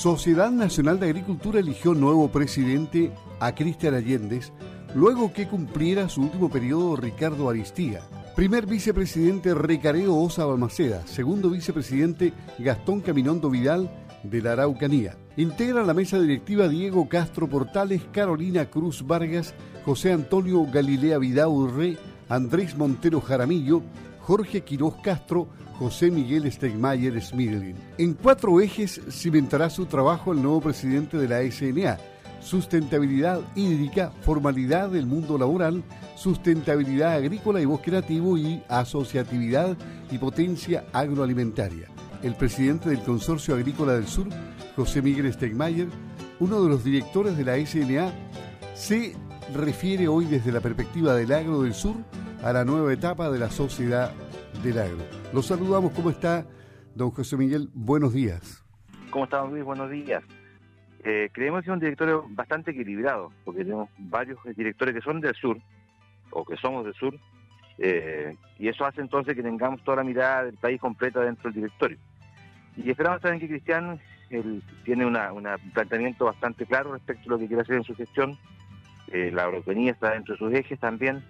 Sociedad Nacional de Agricultura eligió nuevo presidente a Cristian Allendez luego que cumpliera su último periodo Ricardo Aristía. Primer vicepresidente Recareo Osa Balmaceda, segundo vicepresidente Gastón Caminondo Vidal de la Araucanía. Integra la mesa directiva Diego Castro Portales, Carolina Cruz Vargas, José Antonio Galilea Vidaurre, Andrés Montero Jaramillo, Jorge Quiroz Castro, José Miguel Stegmayer Smidlin. En cuatro ejes cimentará su trabajo el nuevo presidente de la SNA. Sustentabilidad hídrica, formalidad del mundo laboral, sustentabilidad agrícola y bosque nativo y asociatividad y potencia agroalimentaria. El presidente del Consorcio Agrícola del Sur, José Miguel Stegmayer, uno de los directores de la SNA, se refiere hoy desde la perspectiva del agro del sur a la nueva etapa de la sociedad del agro. Los saludamos, ¿cómo está don José Miguel? Buenos días. ¿Cómo estamos, Luis? Buenos días. Eh, creemos que es un directorio bastante equilibrado, porque tenemos varios directores que son del sur, o que somos del sur, eh, y eso hace entonces que tengamos toda la mirada del país completa dentro del directorio. Y esperamos también que Cristian él tiene un planteamiento bastante claro respecto a lo que quiere hacer en su gestión. Eh, la agroeconomía está dentro de sus ejes también,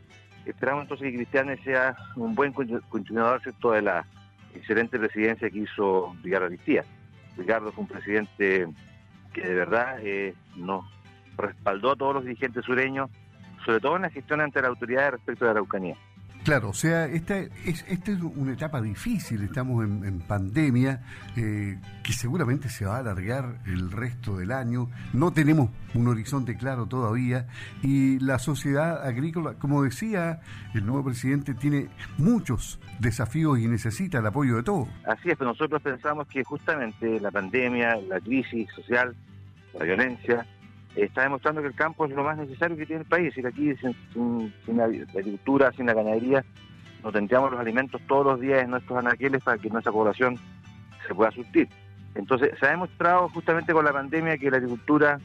Esperamos entonces que Cristiane sea un buen continuador ¿cierto? de la excelente presidencia que hizo Ricardo Aristía. Ricardo fue un presidente que de verdad eh, nos respaldó a todos los dirigentes sureños, sobre todo en la gestión ante la autoridad respecto de la Araucanía. Claro, o sea, esta es, esta es una etapa difícil, estamos en, pandemia, eh, que seguramente se va a alargar el resto del año, no tenemos un horizonte claro todavía, y la sociedad agrícola, como decía el nuevo presidente, tiene muchos desafíos y necesita el apoyo de todos. Así es, pero nosotros pensamos que justamente la pandemia, la crisis social, la violencia, está demostrando que el campo es lo más necesario que tiene el país. Y aquí sin, la agricultura, sin la ganadería, no tendríamos los alimentos todos los días en nuestros anaqueles para que nuestra población se pueda surtir. Entonces, se ha demostrado justamente con la pandemia que la agricultura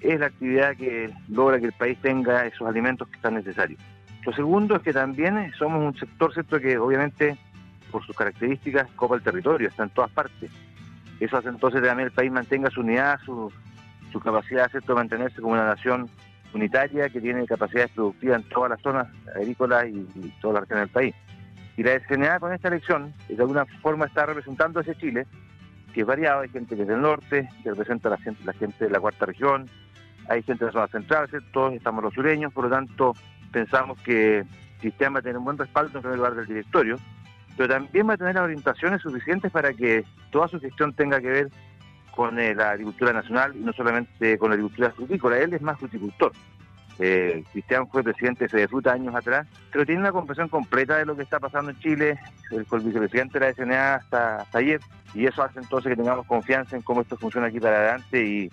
es la actividad que logra que el país tenga esos alimentos que están necesarios. Lo segundo es que también somos un sector, ¿cierto?, que obviamente por sus características copa el territorio, está en todas partes. Eso hace entonces que también el país mantenga su unidad, su, su capacidad de mantenerse como una nación unitaria que tiene capacidades productivas en todas las zonas agrícolas y, toda la región del país. Y la SNA con esta elección, de alguna forma está representando ese Chile, que es variado, hay gente que es del norte, que representa a la gente, la gente de la cuarta región, hay gente de la zona central, todos estamos los sureños, por lo tanto pensamos que el sistema a tener un buen respaldo en primer lugar del directorio, pero también va a tener las orientaciones suficientes para que toda su gestión tenga que ver con eh, la agricultura nacional y no solamente con la agricultura frutícola, él es más fruticultor. Eh, Cristian fue presidente de Fruta años atrás, pero tiene una comprensión completa de lo que está pasando en Chile, el, el vicepresidente de la SNA hasta, ayer, y eso hace entonces que tengamos confianza en cómo esto funciona aquí para adelante y,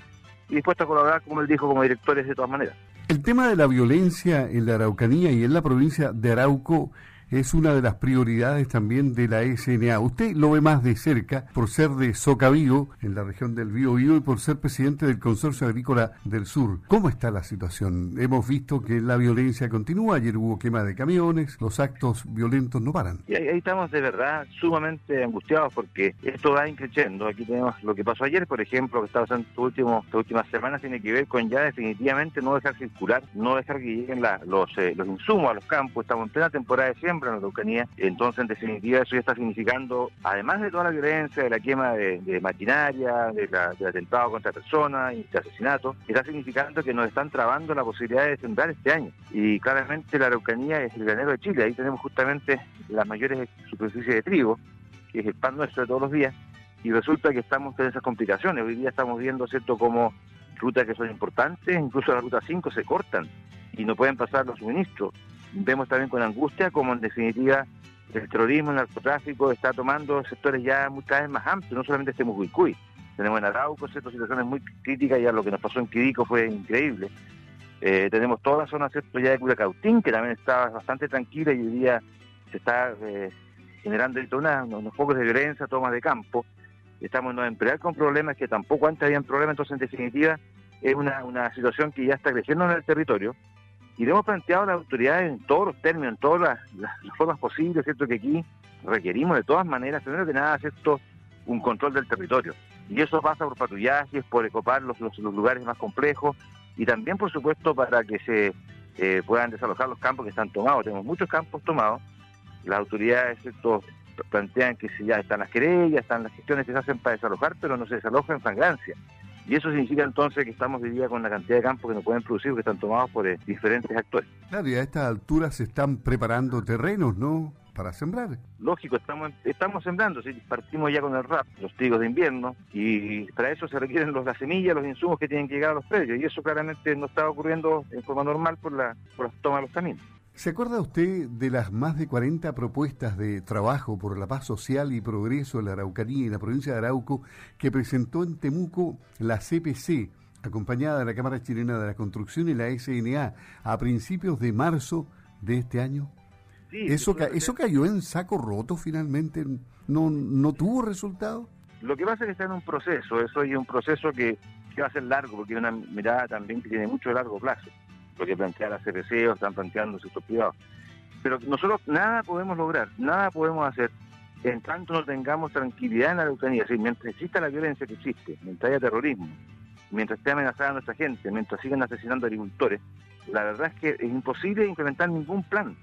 y dispuesto a colaborar, como él dijo, como directores de todas maneras. El tema de la violencia en la Araucanía y en la provincia de Arauco es una de las prioridades también de la SNA. Usted lo ve más de cerca por ser de Socavío, en la región del Biobío, y por ser presidente del Consorcio Agrícola del Sur. ¿Cómo está la situación? Hemos visto que la violencia continúa. Ayer hubo quema de camiones, los actos violentos no paran. Y ahí, estamos de verdad sumamente angustiados porque esto va increciendo. Aquí tenemos lo que pasó ayer, por ejemplo, que está pasando estas últimas semanas, tiene que ver con ya definitivamente no dejar circular, no dejar que lleguen los, eh, los insumos a los campos. Estamos en plena temporada de siembra en la Araucanía. Entonces, en definitiva, eso ya está significando, además de toda la violencia, de la quema de, maquinaria, de la, del atentado contra personas y de asesinato, está significando que nos están trabando la posibilidad de sembrar este año. Y claramente la Araucanía es el granero de Chile. Ahí tenemos justamente las mayores superficies de trigo, que es el pan nuestro de todos los días. Y resulta que estamos en esas complicaciones. Hoy día estamos viendo, ¿cierto?, como rutas que son importantes, incluso la ruta 5 se cortan y no pueden pasar los suministros vemos también con angustia como en definitiva el terrorismo, el narcotráfico está tomando sectores ya cada vez más amplios, no solamente este Mucuicuy. Tenemos en Arauco ciertas situaciones muy críticas, ya lo que nos pasó en Quirico fue increíble. Eh, tenemos toda la zona ¿cierto? ya de Curacautín, que también está bastante tranquila y hoy día se está eh, generando una, unos focos de violencia, tomas de campo. Estamos en Imperial con problemas que tampoco antes habían problemas, entonces en definitiva es una, una situación que ya está creciendo en el territorio y le hemos planteado a las autoridades en todos los términos, en todas las, formas posibles, ¿cierto? Que aquí requerimos de todas maneras, primero que nada, ¿cierto? Un control del territorio. Y eso pasa por patrullajes, por ecopar los, los, lugares más complejos y también, por supuesto, para que se eh, puedan desalojar los campos que están tomados. Tenemos muchos campos tomados. Las autoridades esto, plantean que si ya están las querellas, están las gestiones que se hacen para desalojar, pero no se desaloja en flagrancia. Y eso significa entonces que estamos hoy día con la cantidad de campos que no pueden producir, que están tomados por eh, diferentes actores. Claro, y a estas alturas se están preparando terrenos, ¿no? Para sembrar. Lógico, estamos estamos sembrando, ¿sí? partimos ya con el RAP, los trigos de invierno, y para eso se requieren los, las semillas, los insumos que tienen que llegar a los predios, y eso claramente no está ocurriendo en forma normal por la, por la toma de los caminos. ¿Se acuerda usted de las más de 40 propuestas de trabajo por la paz social y progreso en la Araucanía y la provincia de Arauco que presentó en Temuco la CPC, acompañada de la Cámara Chilena de la Construcción y la SNA, a principios de marzo de este año? Sí, ¿Eso, ¿Eso cayó en saco roto finalmente? ¿No, no tuvo resultado? Lo que pasa es que está en un proceso, eso es un proceso que, que va a ser largo, porque es una mirada también que tiene mucho largo plazo lo que plantea la CPC o están planteando el sector privado. Pero nosotros nada podemos lograr, nada podemos hacer en tanto no tengamos tranquilidad en la Araucanía. mientras exista la violencia que existe, mientras haya terrorismo, mientras esté amenazada nuestra gente, mientras sigan asesinando agricultores, la verdad es que es imposible implementar ningún plan.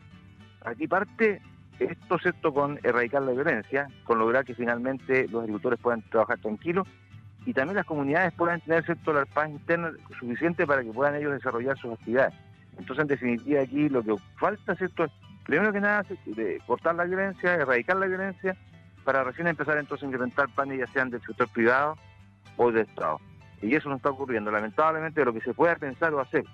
Aquí parte esto, ¿cierto?, con erradicar la violencia, con lograr que finalmente los agricultores puedan trabajar tranquilos y también las comunidades puedan tener cierto la paz interna suficiente para que puedan ellos desarrollar sus actividades. Entonces, en definitiva, aquí lo que falta, ¿cierto? es, primero que nada, de cortar la violencia, erradicar la violencia, para recién empezar entonces a implementar planes ya sean del sector privado o del Estado. Y eso no está ocurriendo. Lamentablemente, lo que se pueda pensar o hacer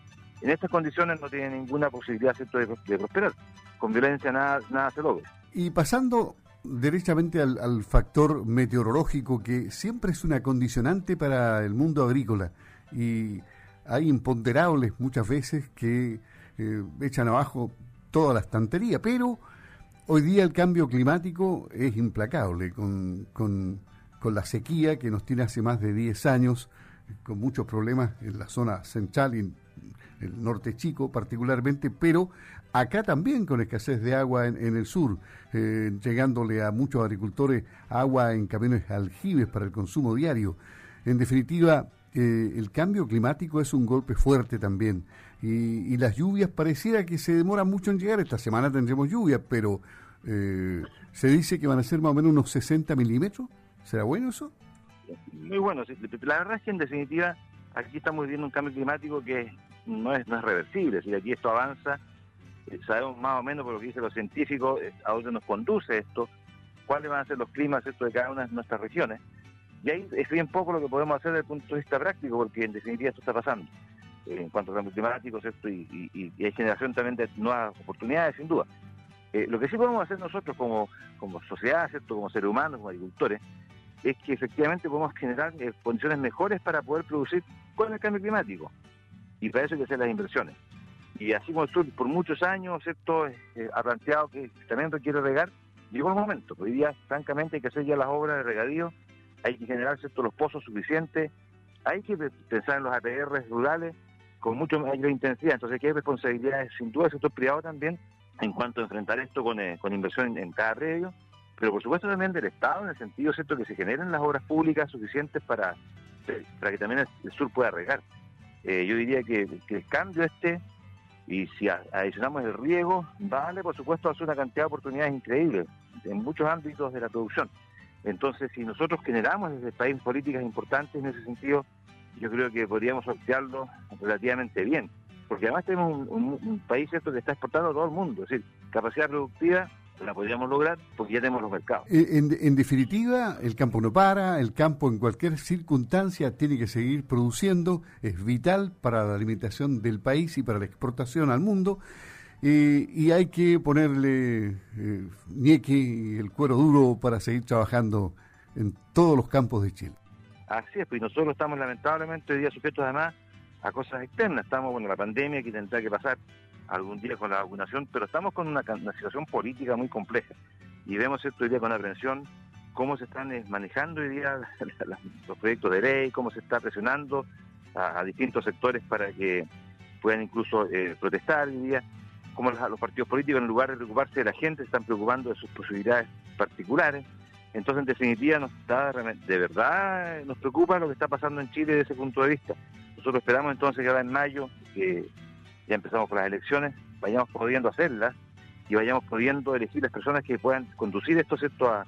en estas condiciones no tiene ninguna posibilidad ¿cierto? De, prosperar. Con violencia nada, nada se logra. Y pasando derechamente al, factor meteorológico que siempre es una condicionante para el mundo agrícola. Y hay imponderables muchas veces que eh, echan abajo toda la estantería, pero hoy día el cambio climático es implacable con, con, con la sequía que nos tiene hace más de 10 años, con muchos problemas en la zona central y el norte chico particularmente, pero acá también con escasez de agua en, el sur, eh, llegándole a muchos agricultores agua en camiones aljibes para el consumo diario. En definitiva, eh, el cambio climático es un golpe fuerte también. Y, las lluvias pareciera que se demoran mucho en llegar. Esta semana tendremos lluvias, pero eh, se dice que van a ser más o menos unos 60 milímetros. ¿Será bueno eso? Muy bueno. La verdad es que en definitiva aquí estamos viviendo un cambio climático que no es, no es reversible. Si aquí esto avanza, eh, sabemos más o menos por lo que dicen los científicos eh, a dónde nos conduce esto, cuáles van a ser los climas esto de cada una de nuestras regiones. Y ahí es bien poco lo que podemos hacer desde el punto de vista práctico, porque en definitiva esto está pasando eh, en cuanto a cambio climático, ¿cierto? Y, y, hay generación también de nuevas oportunidades, sin duda. lo que sí podemos hacer nosotros como, como sociedad, ¿cierto? como seres humanos, como agricultores, es que efectivamente podemos generar condiciones mejores para poder producir con el cambio climático y para eso hay que hacer las inversiones. Y así como el sur por muchos años, ¿cierto? Eh, ha planteado que también requiere regar, llegó el momento. Hoy día, francamente, hay que hacer ya las obras de regadío, hay que generar ¿cierto? los pozos suficientes, hay que pensar en los APR rurales con mucho mayor intensidad. Entonces, aquí hay responsabilidades, sin duda, del sector privado también, en cuanto a enfrentar esto con, eh, con inversión en, cada predio, pero por supuesto también del Estado, en el sentido cierto que se generen las obras públicas suficientes para, para que también el sur pueda regar. Eh, yo diría que, el cambio este, y si adicionamos el riego, vale, por supuesto, hace una cantidad de oportunidades increíbles en muchos ámbitos de la producción. Entonces, si nosotros generamos desde el país políticas importantes en ese sentido, yo creo que podríamos sortearlo relativamente bien. Porque además tenemos un, un país ¿cierto? que está exportando a todo el mundo, es decir, capacidad productiva la podríamos lograr porque ya tenemos los mercados. Eh, en, definitiva, el campo no para, el campo en cualquier circunstancia tiene que seguir produciendo, es vital para la alimentación del país y para la exportación al mundo. Eh, y hay que ponerle eh, nieque y el cuero duro para seguir trabajando en todos los campos de Chile. Así es, pues nosotros estamos lamentablemente hoy día sujetos además a cosas externas. Estamos, bueno, la pandemia que tendrá que pasar algún día con la vacunación, pero estamos con una, situación política muy compleja y vemos esto hoy día con aprensión cómo se están eh, manejando hoy día los proyectos de ley, cómo se está presionando a, distintos sectores para que puedan incluso eh, protestar hoy día, cómo los, partidos políticos en lugar de preocuparse de la gente están preocupando de sus posibilidades particulares Entonces, en definitiva, nos está, de verdad nos preocupa lo que está pasando en Chile desde ese punto de vista. Nosotros esperamos entonces que ahora en mayo, que ya empezamos con las elecciones, vayamos pudiendo hacerlas y vayamos pudiendo elegir las personas que puedan conducir esto ¿cierto? A,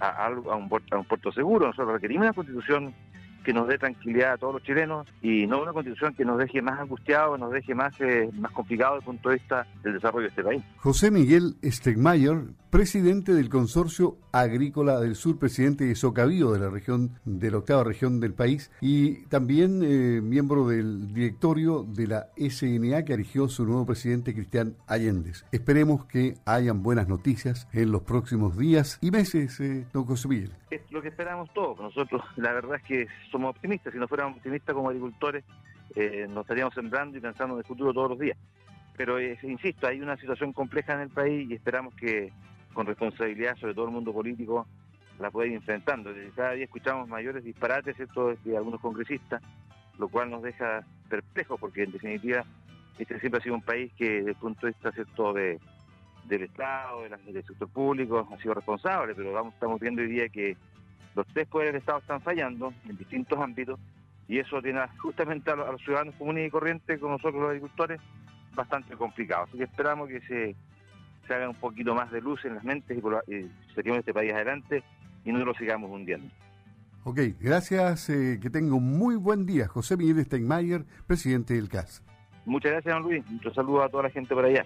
a, un, a un puerto seguro. Nosotros requerimos una constitución que nos dé tranquilidad a todos los chilenos y no una constitución que nos deje más angustiados, nos deje más, eh, más complicado desde el punto de vista del desarrollo de este país. José Miguel Stegmayer, presidente del Consorcio Agrícola del Sur, presidente de Socavío de la región, de la octava región del país, y también eh, miembro del directorio de la SNA que eligió su nuevo presidente, Cristian Allendez. Esperemos que hayan buenas noticias en los próximos días y meses, eh, don José Miguel. Es lo que esperamos todos. Nosotros, la verdad es que somos optimistas. Si no fuéramos optimistas como agricultores, eh, nos estaríamos sembrando y pensando en el futuro todos los días. Pero, eh, insisto, hay una situación compleja en el país y esperamos que con responsabilidad, sobre todo el mundo político, la pueda ir enfrentando. Cada día escuchamos mayores disparates de algunos congresistas, lo cual nos deja perplejos porque, en definitiva, este siempre ha sido un país que, desde el punto de vista ¿cierto? De, del Estado, del sector público, ha sido responsable, pero estamos viendo hoy día que los tres poderes del Estado están fallando en distintos ámbitos y eso tiene justamente a los, ciudadanos comunes y corrientes, con nosotros los agricultores, bastante complicado. Así que esperamos que se, se haga un poquito más de luz en las mentes y, por, este país adelante y no lo sigamos hundiendo. Ok, gracias. Eh, que tenga un muy buen día. José Miguel Steinmeier, presidente del CAS. Muchas gracias, don Luis. Muchos saludos a toda la gente por allá.